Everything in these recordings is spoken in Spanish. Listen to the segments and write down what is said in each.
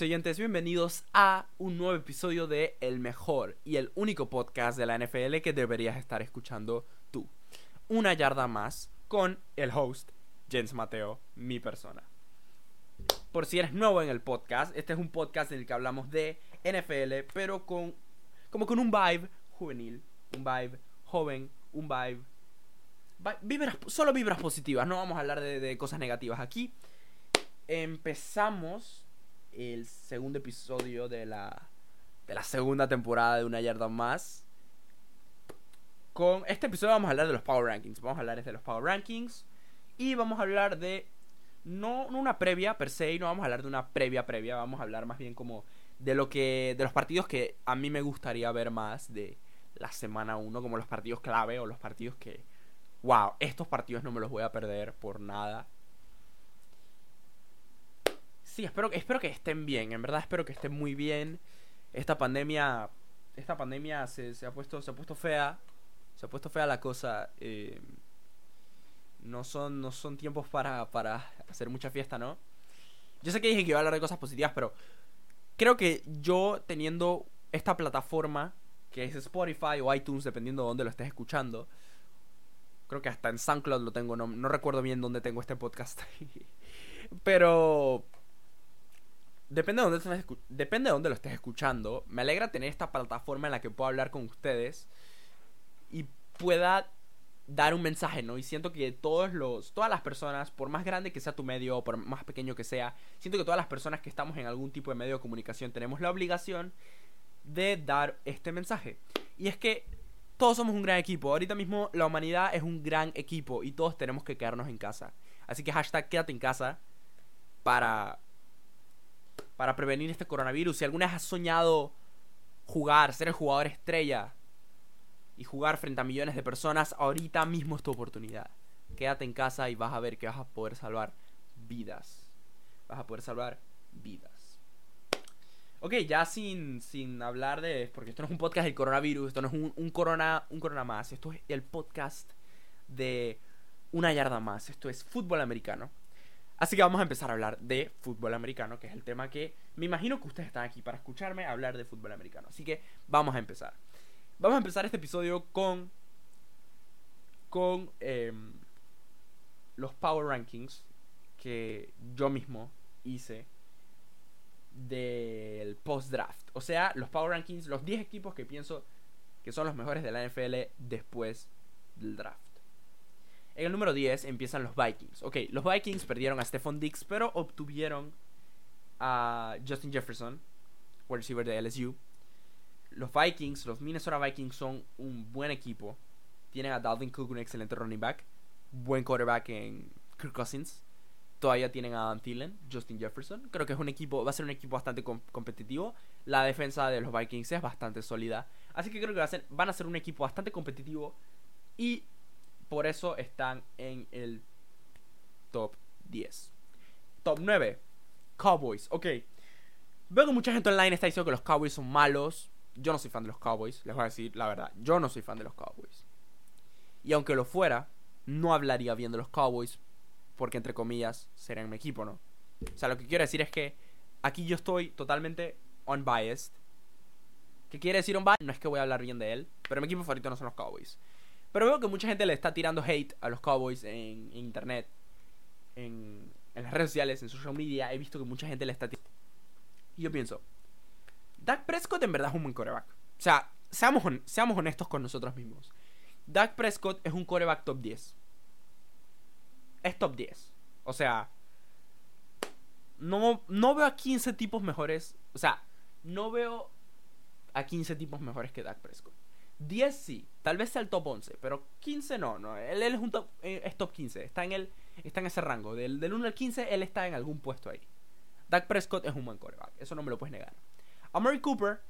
Amigos oyentes, bienvenidos a un nuevo episodio de El mejor y el único podcast de la NFL que deberías estar escuchando tú. Una yarda más con el host, Jens Mateo, mi persona. Por si eres nuevo en el podcast, este es un podcast en el que hablamos de NFL, pero con como con un vibe juvenil, un vibe joven, un vibe... vi- Vibras, solo vibras positivas, no vamos a hablar de, de cosas negativas aquí. Empezamos el segundo episodio de la, de la segunda temporada de Una Yarda Más. Con este episodio vamos a hablar de los Power Rankings. Vamos a hablar de los Power Rankings. Y vamos a hablar de. No, no una previa per se, no vamos a hablar de una previa previa. Vamos a hablar más bien como de lo que. de los partidos que a mí me gustaría ver más de la semana 1. Como los partidos clave o los partidos que. Wow, estos partidos no me los voy a perder por nada. Sí, espero, espero que estén bien, en verdad espero que estén muy bien. Esta pandemia, esta pandemia se, se ha puesto, se ha puesto fea, se ha puesto fea la cosa. eh, no son, no son tiempos para, para hacer mucha fiesta, ¿no? Yo sé que dije que iba a hablar de cosas positivas, pero creo que yo teniendo esta plataforma que es Spotify o iTunes, dependiendo de dónde lo estés escuchando. Creo que hasta en SoundCloud lo tengo, no, no recuerdo bien dónde tengo este podcast. Pero depende de dónde lo estés escuchando. Me alegra tener esta plataforma en la que puedo hablar con ustedes y pueda dar un mensaje, ¿no? Y siento que todos los todas las personas, por más grande que sea tu medio o por más pequeño que sea, siento que todas las personas que estamos en algún tipo de medio de comunicación tenemos la obligación de dar este mensaje. Y es que todos somos un gran equipo. Ahorita mismo la humanidad es un gran equipo y todos tenemos que quedarnos en casa. Así que hashtag quédate en casa para para prevenir este coronavirus. Si alguna vez has soñado jugar, ser el jugador estrella y jugar frente a millones de personas, ahorita mismo es tu oportunidad. Quédate en casa y vas a ver que vas a poder salvar vidas. Vas a poder salvar vidas. Ok, ya sin, sin hablar de... Porque esto no es un podcast del coronavirus, esto no es un, un corona, un corona más, esto es el podcast de una yarda más, esto es fútbol americano. Así que vamos a empezar a hablar de fútbol americano, que es el tema que me imagino que ustedes están aquí para escucharme hablar de fútbol americano. Así que vamos a empezar. Vamos a empezar este episodio con. con. em, los Power Rankings que yo mismo hice del post-draft. O sea, los Power Rankings, los 10 equipos que pienso que son los mejores de la NFL después del draft. En el número 10 empiezan los Vikings. Ok, los Vikings perdieron a Stephon Diggs, pero obtuvieron a Justin Jefferson, wide receiver de LSU. Los Vikings, los Minnesota Vikings son un buen equipo. Tienen a Dalvin Cook, un excelente running back. Buen quarterback en Kirk Cousins. Todavía tienen a Dan Thielen, Justin Jefferson. Creo que es un equipo, va a ser un equipo bastante com- competitivo. La defensa de los Vikings es bastante sólida. Así que creo que a ser- van a ser un equipo bastante competitivo. Y por eso están en el top 10. Top 9. Cowboys. Ok. Veo que mucha gente online está diciendo que los Cowboys son malos. Yo no soy fan de los Cowboys. Les voy a decir la verdad. Yo no soy fan de los Cowboys. Y aunque lo fuera, no hablaría bien de los Cowboys. Porque entre comillas, serán mi equipo, ¿no? O sea, lo que quiero decir es que aquí yo estoy totalmente unbiased. ¿Qué quiere decir unbiased? No es que voy a hablar bien de él. Pero mi equipo favorito no son los Cowboys. Pero veo que mucha gente le está tirando hate a los Cowboys en, internet, en, las redes sociales, en social media. He visto que mucha gente le está tirando. Y yo pienso, Dak Prescott en verdad es un buen coreback. O sea, seamos, seamos honestos con nosotros mismos. Dak Prescott es un coreback top 10. Es top 10. O sea, no, no veo a 15 tipos mejores. O sea, no veo a 15 tipos mejores que Dak Prescott. 10 sí, tal vez sea el top 11, pero 15 no, no. Él, él es un top, eh, es top 15, está en el está en ese rango, del, del 1 al 15 él está en algún puesto ahí. Dak Prescott es un buen quarterback, eso no me lo puedes negar. Amari Cooper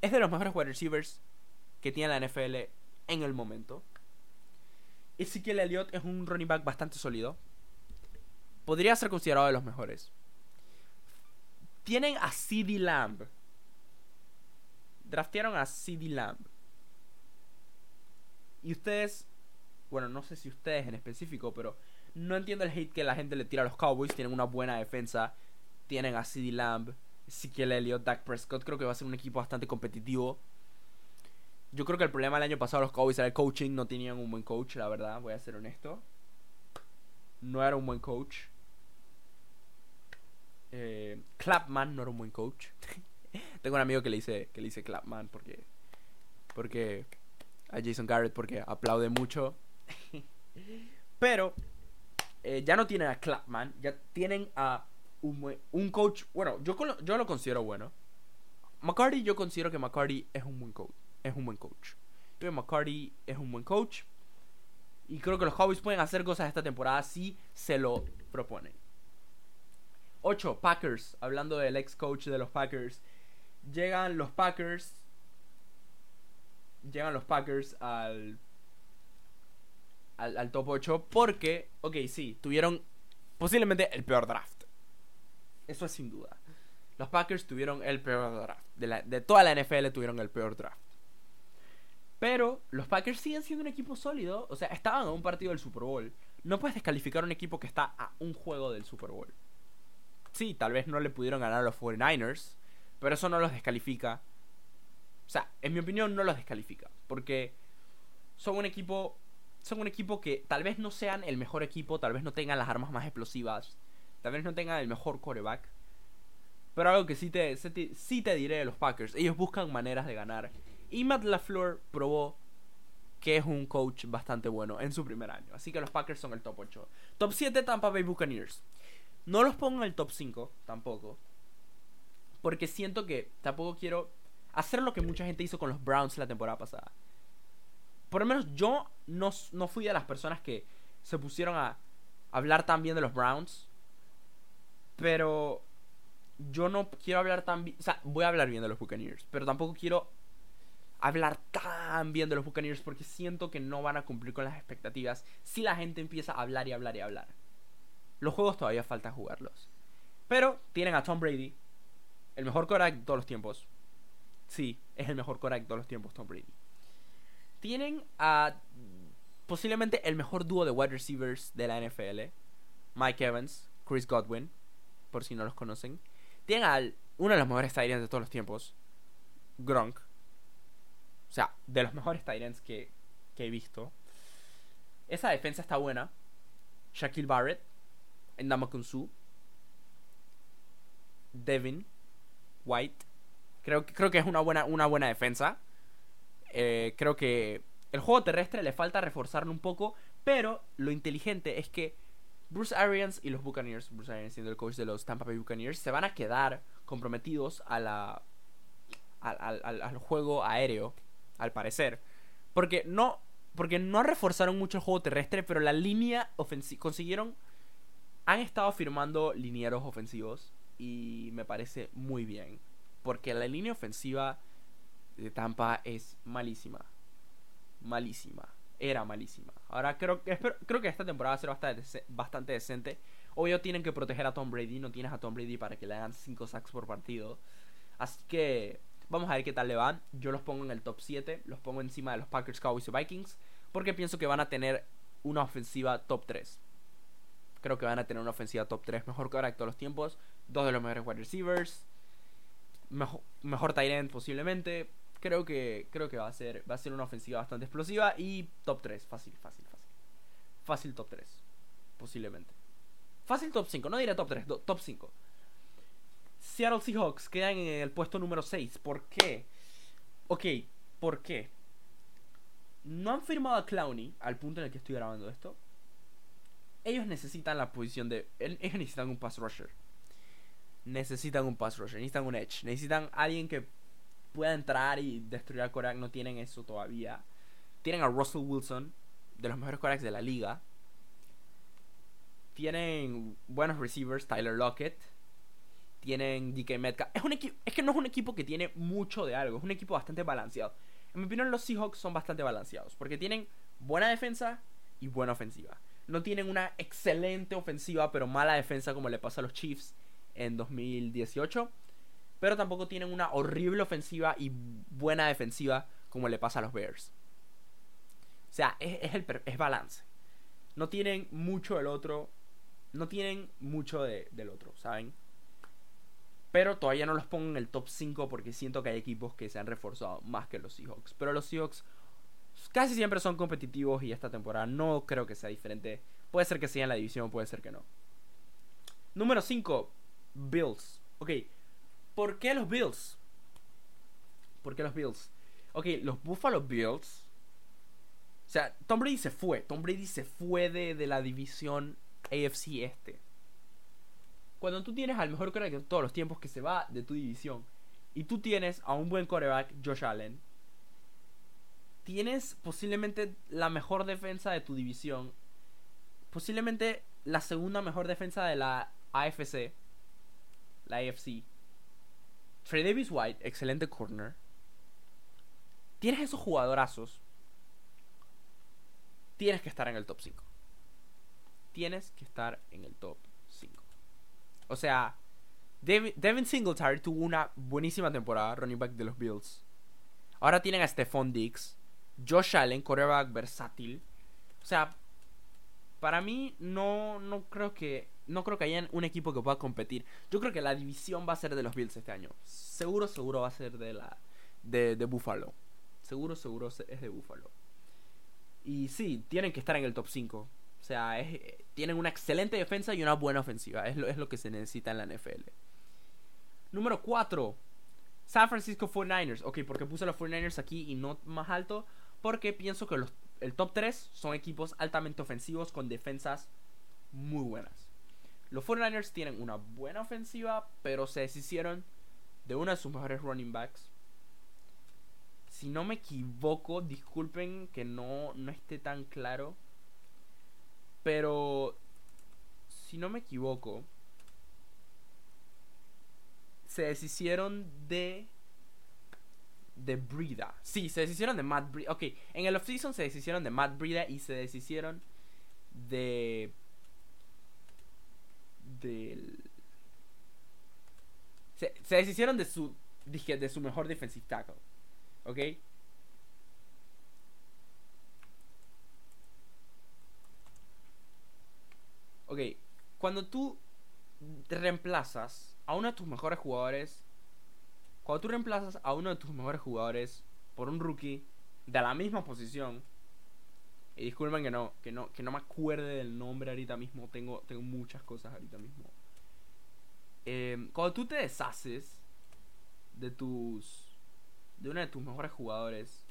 es de los mejores wide receivers que tiene la NFL en el momento. Ezekiel Elliott es un running back bastante sólido. Podría ser considerado de los mejores. Tienen a CD Lamb. Draftearon a CD Lamb. Y ustedes, bueno, no sé si ustedes en específico, pero no entiendo el hate que la gente le tira a los Cowboys. Tienen una buena defensa. Tienen a CD Lamb. Ezekiel Elliott, Dak Prescott. Creo que va a ser un equipo bastante competitivo. Yo creo que el problema el año pasado los Cowboys era el coaching. No tenían un buen coach, la verdad. Voy a ser honesto. No era un buen coach. Eh, Clapman no era un buen coach. Tengo un amigo que le dice, que le dice Clapman porque, porque a Jason Garrett porque aplaude mucho. Pero eh, ya no tienen a Clapman, ya tienen a un, un coach. Bueno, yo, yo lo considero bueno. McCarty, yo considero que McCarty es un buen coach. Es un buen coach. Creo que McCarty es un buen coach. Y creo que los Cowboys pueden hacer cosas esta temporada si se lo proponen. 8. Packers. Hablando del ex coach de los Packers. Llegan los Packers. Llegan los Packers al, al, top 8 porque, ok, sí, tuvieron posiblemente el peor draft. Eso es sin duda. Los Packers tuvieron el peor draft. De, de toda la NFL tuvieron el peor draft. Pero los Packers siguen siendo un equipo sólido. O sea, estaban a un partido del Super Bowl. No puedes descalificar un equipo que está a un juego del Super Bowl. Sí, tal vez no le pudieron ganar a los 49ers. Pero eso no los descalifica. O sea, en mi opinión no los descalifica. Porque son un equipo. Son un equipo que tal vez no sean el mejor equipo. Tal vez no tengan las armas más explosivas. Tal vez no tengan el mejor quarterback. Pero algo que sí te, sí te diré de los Packers. Ellos buscan maneras de ganar. Y Matt LaFleur probó que es un coach bastante bueno en su primer año. Así que los Packers son el top 8. Top 7 Tampa Bay Buccaneers. No los pongo en el top 5 tampoco. Porque siento que tampoco quiero hacer lo que mucha gente hizo con los Browns la temporada pasada. Por lo menos yo no, no fui de las personas que se pusieron a hablar tan bien de los Browns. Pero yo no quiero hablar tan bien. O sea, voy a hablar bien de los Buccaneers. Pero tampoco quiero hablar tan bien de los Buccaneers porque siento que no van a cumplir con las expectativas si la gente empieza a hablar y hablar y hablar. Los juegos todavía falta jugarlos. Pero tienen a Tom Brady, el mejor quarterback de todos los tiempos. Sí, es el mejor quarterback de todos los tiempos, Tom Brady. Tienen a posiblemente el mejor dúo de wide receivers de la NFL, Mike Evans, Chris Godwin, por si no los conocen. Tienen a uno de los mejores tight de todos los tiempos, Gronk. O sea, de los mejores Tyrants que, que he visto. Esa defensa está buena. Shaquille Barrett. Endama Kunsu. Devin. White. Creo, creo que es una buena, una buena defensa. Eh, creo que el juego terrestre le falta reforzarlo un poco. Pero lo inteligente es que Bruce Arians y los Buccaneers, Bruce Arians siendo el coach de los Tampa Bay Buccaneers, se van a quedar comprometidos a la, al, al, al juego aéreo al parecer. Porque no, porque no reforzaron mucho el juego terrestre, pero la línea ofensiva consiguieron... Han estado firmando linieros ofensivos y me parece muy bien. Porque la línea ofensiva de Tampa es malísima. Malísima. Era malísima. Ahora creo, que creo que esta temporada va a ser bastante, bastante decente. Obvio tienen que proteger a Tom Brady. No tienes a Tom Brady para que le hagan 5 sacks por partido. Así que Vamos a ver qué tal le van. Yo los pongo en el top 7. Los pongo encima de los Packers, Cowboys y Vikings. Porque pienso que van a tener una ofensiva top 3. Creo que van a tener una ofensiva top 3 mejor que ahora de todos los tiempos. Dos de los mejores wide receivers. Mejor, mejor tight end posiblemente. Creo que, creo que va, a ser, va a ser una ofensiva bastante explosiva. Y top 3. Fácil, fácil, fácil. Fácil top 3. Posiblemente. Fácil top 5. No diré top 3. top 5. Seattle Seahawks quedan en el puesto número 6. ¿Por qué? Ok, ¿por qué? No han firmado a Clowney al punto en el que estoy grabando esto. Ellos necesitan la posición de. Ellos necesitan un pass rusher. Necesitan un pass rusher. Necesitan un edge. Necesitan alguien que pueda entrar y destruir al Korak. No tienen eso todavía. Tienen a Russell Wilson, de los mejores Koraks de la liga. Tienen buenos receivers, Tyler Lockett tienen DK Metcalf. Es, un es que no es un equipo que tiene mucho de algo, es un equipo bastante balanceado. En mi opinión, los Seahawks son bastante balanceados porque tienen buena defensa y buena ofensiva. No tienen una excelente ofensiva, pero mala defensa como le pasa a los Chiefs en 2018. Pero tampoco tienen una horrible ofensiva y buena defensiva como le pasa a los Bears. O sea, es, el, es balance. No tienen mucho del otro. No tienen mucho del otro, ¿saben? Pero todavía no los pongo en el top 5 porque siento que hay equipos que se han reforzado más que los Seahawks. Pero los Seahawks casi siempre son competitivos y esta temporada no creo que sea diferente. Puede ser que sea en la división, puede ser que no. Número 5, Bills. Ok, ¿por qué los Bills? ¿Por qué los Bills? Ok, los Buffalo Bills. O sea, Tom Brady se fue. Tom Brady se fue de, de la división AFC este cuando tú tienes al mejor quarterback de todos los tiempos que se va de tu división y tú tienes a un buen quarterback, Josh Allen, tienes posiblemente la mejor defensa de tu división, posiblemente la segunda mejor defensa de la AFC, la AFC. Trey Davis White, excelente corner. Tienes esos jugadorazos. Tienes que estar en el top 5. Tienes que estar en el top o sea, Devin Singletary tuvo una buenísima temporada, running back de los Bills. Ahora tienen a Stephon Diggs, Josh Allen, quarterback versátil. O sea, para mí no, no creo que no creo que haya un equipo que pueda competir. Yo creo que la división va a ser de los Bills este año. Seguro, seguro va a ser de la de, Buffalo. Seguro, seguro es de Buffalo. Y sí, tienen que estar en el top 5. O sea, tienen una excelente defensa y una buena ofensiva. Es lo, es lo que se necesita en la NFL. Número 4. San Francisco 49ers. Ok, porque puse los 49ers aquí y no más alto. Porque pienso que el top 3 son equipos altamente ofensivos con defensas muy buenas. Los 49ers tienen una buena ofensiva, pero se deshicieron de uno de sus mejores running backs. Si no me equivoco, disculpen que no, no esté tan claro. Pero, si no me equivoco, se deshicieron de de Brida. Sí, se deshicieron de Matt Brida. Ok, en el offseason se deshicieron de Matt Brida y se deshicieron de. Del. Se, se deshicieron de su. Dije, de su mejor defensive tackle. ¿Ok? Ok, cuando tú reemplazas a uno de tus mejores jugadores, cuando tú reemplazas a uno de tus mejores jugadores por un rookie de la misma posición, y disculpen que no, que no, que no me acuerde del nombre ahorita mismo, tengo, tengo muchas cosas ahorita mismo. Eh, cuando tú te deshaces de tus. de uno de tus mejores jugadores.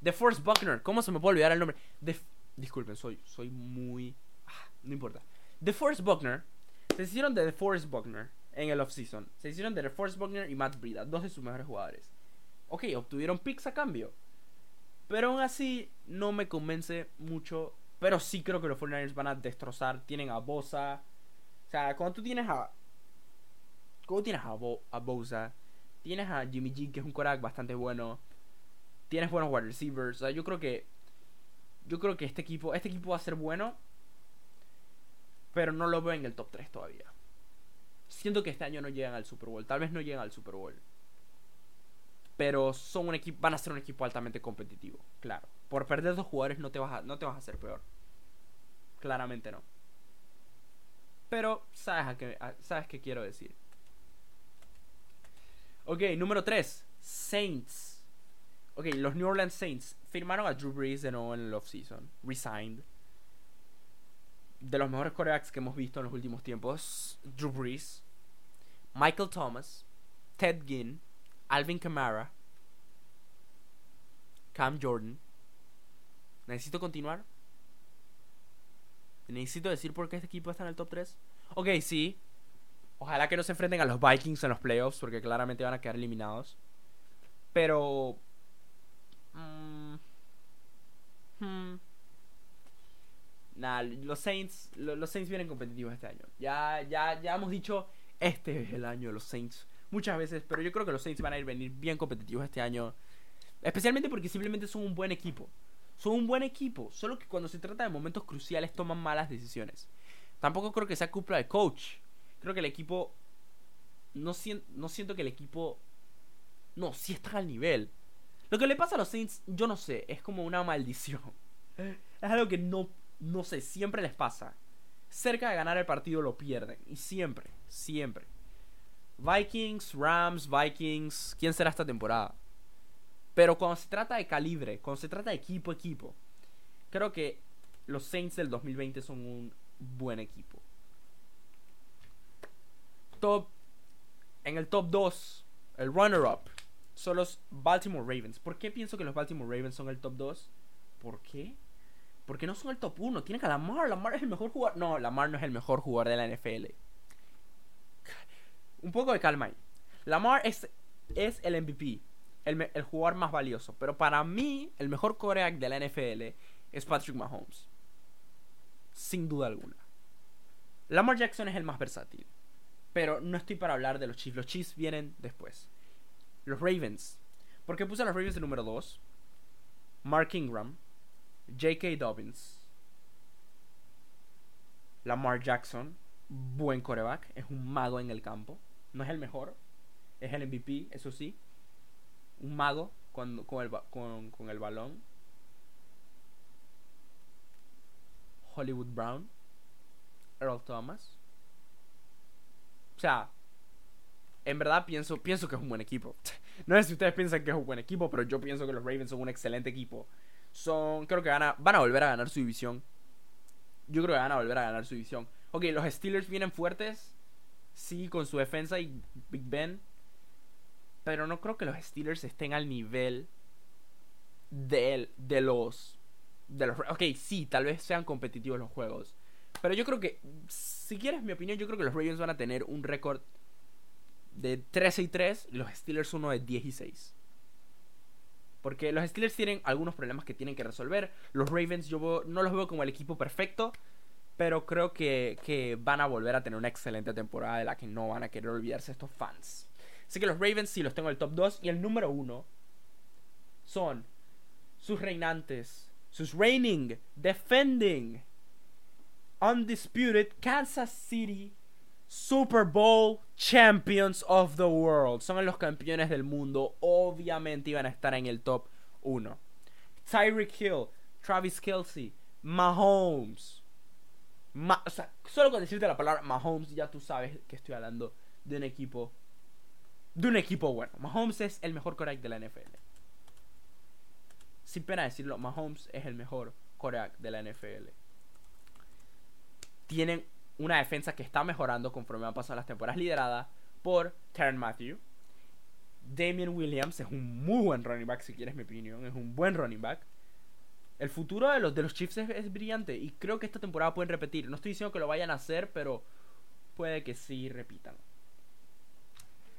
De Forrest Buckner, ¿cómo se me puede olvidar el nombre? De, disculpen, soy, soy muy. Ah, no importa. The Force Buckner. Se hicieron de The Force Buckner en el offseason. Se hicieron de The Force Buckner y Matt Brida, dos de sus mejores jugadores. Ok, obtuvieron picks a cambio. Pero aún así no me convence mucho. Pero sí creo que los 49ers van a destrozar. Tienen a Bosa. O sea, cuando tú tienes a. Cuando tienes a, a Bosa. Tienes a Jimmy G, que es un corac bastante bueno. Tienes buenos wide receivers. O sea, yo creo que. Yo creo que este equipo. Este equipo va a ser bueno. Pero no lo veo en el top 3 todavía. Siento que este año no llegan al Super Bowl. Tal vez no llegan al Super Bowl. Pero son un equipo, van a ser un equipo altamente competitivo. Claro. Por perder dos jugadores no te vas a, no te vas a hacer peor. Claramente no. Pero sabes, a qué, sabes qué quiero decir. Ok, número 3. Saints. Ok, los New Orleans Saints firmaron a Drew Brees de nuevo en el offseason. Resigned de los mejores corebacks que hemos visto en los últimos tiempos, Drew Brees, Michael Thomas, Ted Ginn, Alvin Kamara, Cam Jordan. ¿Necesito continuar? ¿Necesito decir por qué este equipo está en el top 3? Ok, sí. Ojalá que no se enfrenten a los Vikings en los playoffs, porque claramente van a quedar eliminados. Pero... Mm, hmm, nada, los Saints, los Saints vienen competitivos este año. Ya, ya, ya hemos dicho, este es el año de los Saints muchas veces, pero yo creo que los Saints van a ir venir bien competitivos este año. Especialmente porque simplemente son un buen equipo. Son un buen equipo, solo que cuando se trata de momentos cruciales toman malas decisiones. Tampoco creo que sea culpa del coach. Creo que el equipo... No, siento, no siento que el equipo... No, sí está al nivel. Lo que le pasa a los Saints, yo no sé, es como una maldición. Es algo que no no sé, siempre les pasa. Cerca de ganar el partido lo pierden. Y siempre, siempre. Vikings, Rams, Vikings, ¿quién será esta temporada? Pero cuando se trata de calibre, cuando se trata de equipo equipo, creo que los Saints del 2020 son un buen equipo. Top en el top 2, el runner up son los Baltimore Ravens. ¿Por qué pienso que los Baltimore Ravens son el top 2? ¿Por qué? Porque no son el top 1. Tienen a Lamar. Lamar es el mejor jugador. No, Lamar no es el mejor jugador de la NFL. Un poco de calma ahí. Lamar es, es el MVP. El, el, jugador más valioso. Pero para mí, el mejor coreback de la NFL es Patrick Mahomes. Sin duda alguna. Lamar Jackson es el más versátil. Pero no estoy para hablar de los Chiefs. Los Chiefs vienen después. Los Ravens. ¿Por qué puse a los Ravens de número 2? Mark Ingram. J.K. Dobbins. Lamar Jackson. Buen coreback. Es un mago en el campo. No es el mejor. Es el MVP, eso sí. Un mago con, con, el, con, con el balón. Hollywood Brown. Earl Thomas. O sea, en verdad pienso, pienso que es un buen equipo. No sé si ustedes piensan que es un buen equipo, pero yo pienso que los Ravens son un excelente equipo. Son, creo que van a, van a volver a ganar su división. Yo creo que van a volver a ganar su división. Ok, los Steelers vienen fuertes. Sí, con su defensa y Big Ben. Pero no creo que los Steelers estén al nivel de, de los... De los ok, sí, tal vez sean competitivos los juegos. Pero yo creo que, si quieres mi opinión, yo creo que los Ravens van a tener un récord de 13 y 3 los Steelers uno de 10 y 6. Porque los Steelers tienen algunos problemas que tienen que resolver. Los Ravens yo no los veo como el equipo perfecto. Pero creo que, que, van a volver a tener una excelente temporada de la que no van a querer olvidarse estos fans. Así que los Ravens sí los tengo en el top 2. Y el número 1 son sus reinantes. Sus reigning, defending, undisputed Kansas City Super Bowl Champions of the World. Son los campeones del mundo. Obviamente iban a estar en el top 1. Tyreek Hill, Travis Kelsey, Mahomes. Solo con decirte la palabra Mahomes ya tú sabes que estoy hablando de un equipo. De un equipo bueno. Mahomes es el mejor coreback de la NFL. Sin pena decirlo, Mahomes es el mejor coreback de la NFL. Tienen una defensa que está mejorando conforme van pasando las temporadas liderada por Terran Matthew. Damian Williams es un muy buen running back, si quieres mi opinión. Es un buen running back. El futuro de los, de los Chiefs es, brillante y creo que esta temporada pueden repetir. No estoy diciendo que lo vayan a hacer, pero puede que sí repitan.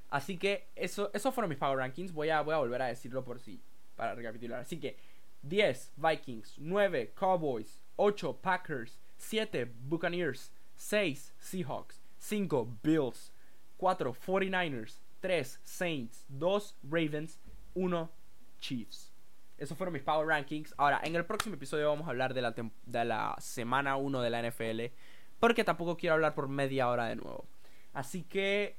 Así que eso, esos fueron mis Power Rankings. Voy a, voy a volver a decirlo por sí, para recapitular. Así que 10 Vikings, 9 Cowboys, 8 Packers, 7 Buccaneers, 6 Seahawks, 5 Bills, 4 49ers, 3 Saints, 2 Ravens, 1 Chiefs. Esos fueron mis Power Rankings. Ahora, en el próximo episodio vamos a hablar de la, de la semana 1 de la NFL. Porque tampoco quiero hablar por media hora de nuevo. Así que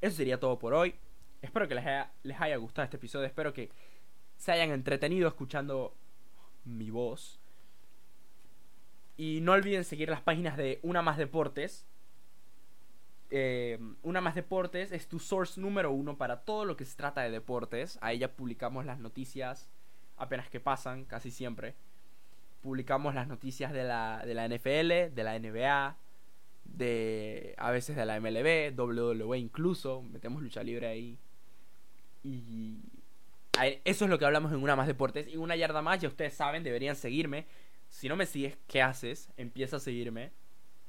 eso sería todo por hoy. Espero que les haya, les haya gustado este episodio. Espero que se hayan entretenido escuchando mi voz. Y no olviden seguir las páginas de Una Más Deportes. Eh, Una Más Deportes es tu source número uno para todo lo que se trata de deportes. Ahí ya publicamos las noticias apenas que pasan, casi siempre. Publicamos las noticias de la, de la NFL, de la NBA, de a veces de la MLB, WWE incluso. Metemos lucha libre ahí. Y eso es lo que hablamos en Una Más Deportes. Y una yarda más, ya ustedes saben, deberían seguirme si no me sigues, ¿qué haces? Empieza a seguirme.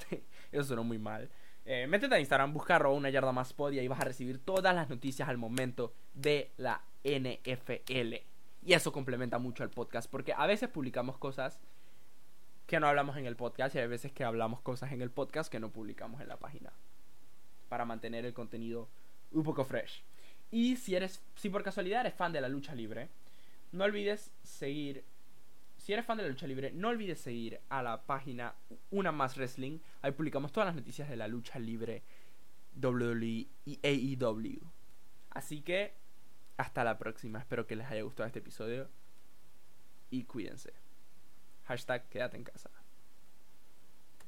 Eso sonó muy mal. Eh, métete a Instagram, busca una yarda más pod y ahí vas a recibir todas las noticias al momento de la NFL. Y eso complementa mucho al podcast porque a veces publicamos cosas que no hablamos en el podcast y hay veces que hablamos cosas en el podcast que no publicamos en la página. Para mantener el contenido un poco fresh. Y si eres, si por casualidad eres fan de la lucha libre, no olvides seguir si eres fan de la lucha libre, no olvides seguir a la página Una Más Wrestling. Ahí publicamos todas las noticias de la lucha libre WWE y AEW. Así que, hasta la próxima. Espero que les haya gustado este episodio. Y cuídense. Hashtag quédate en casa.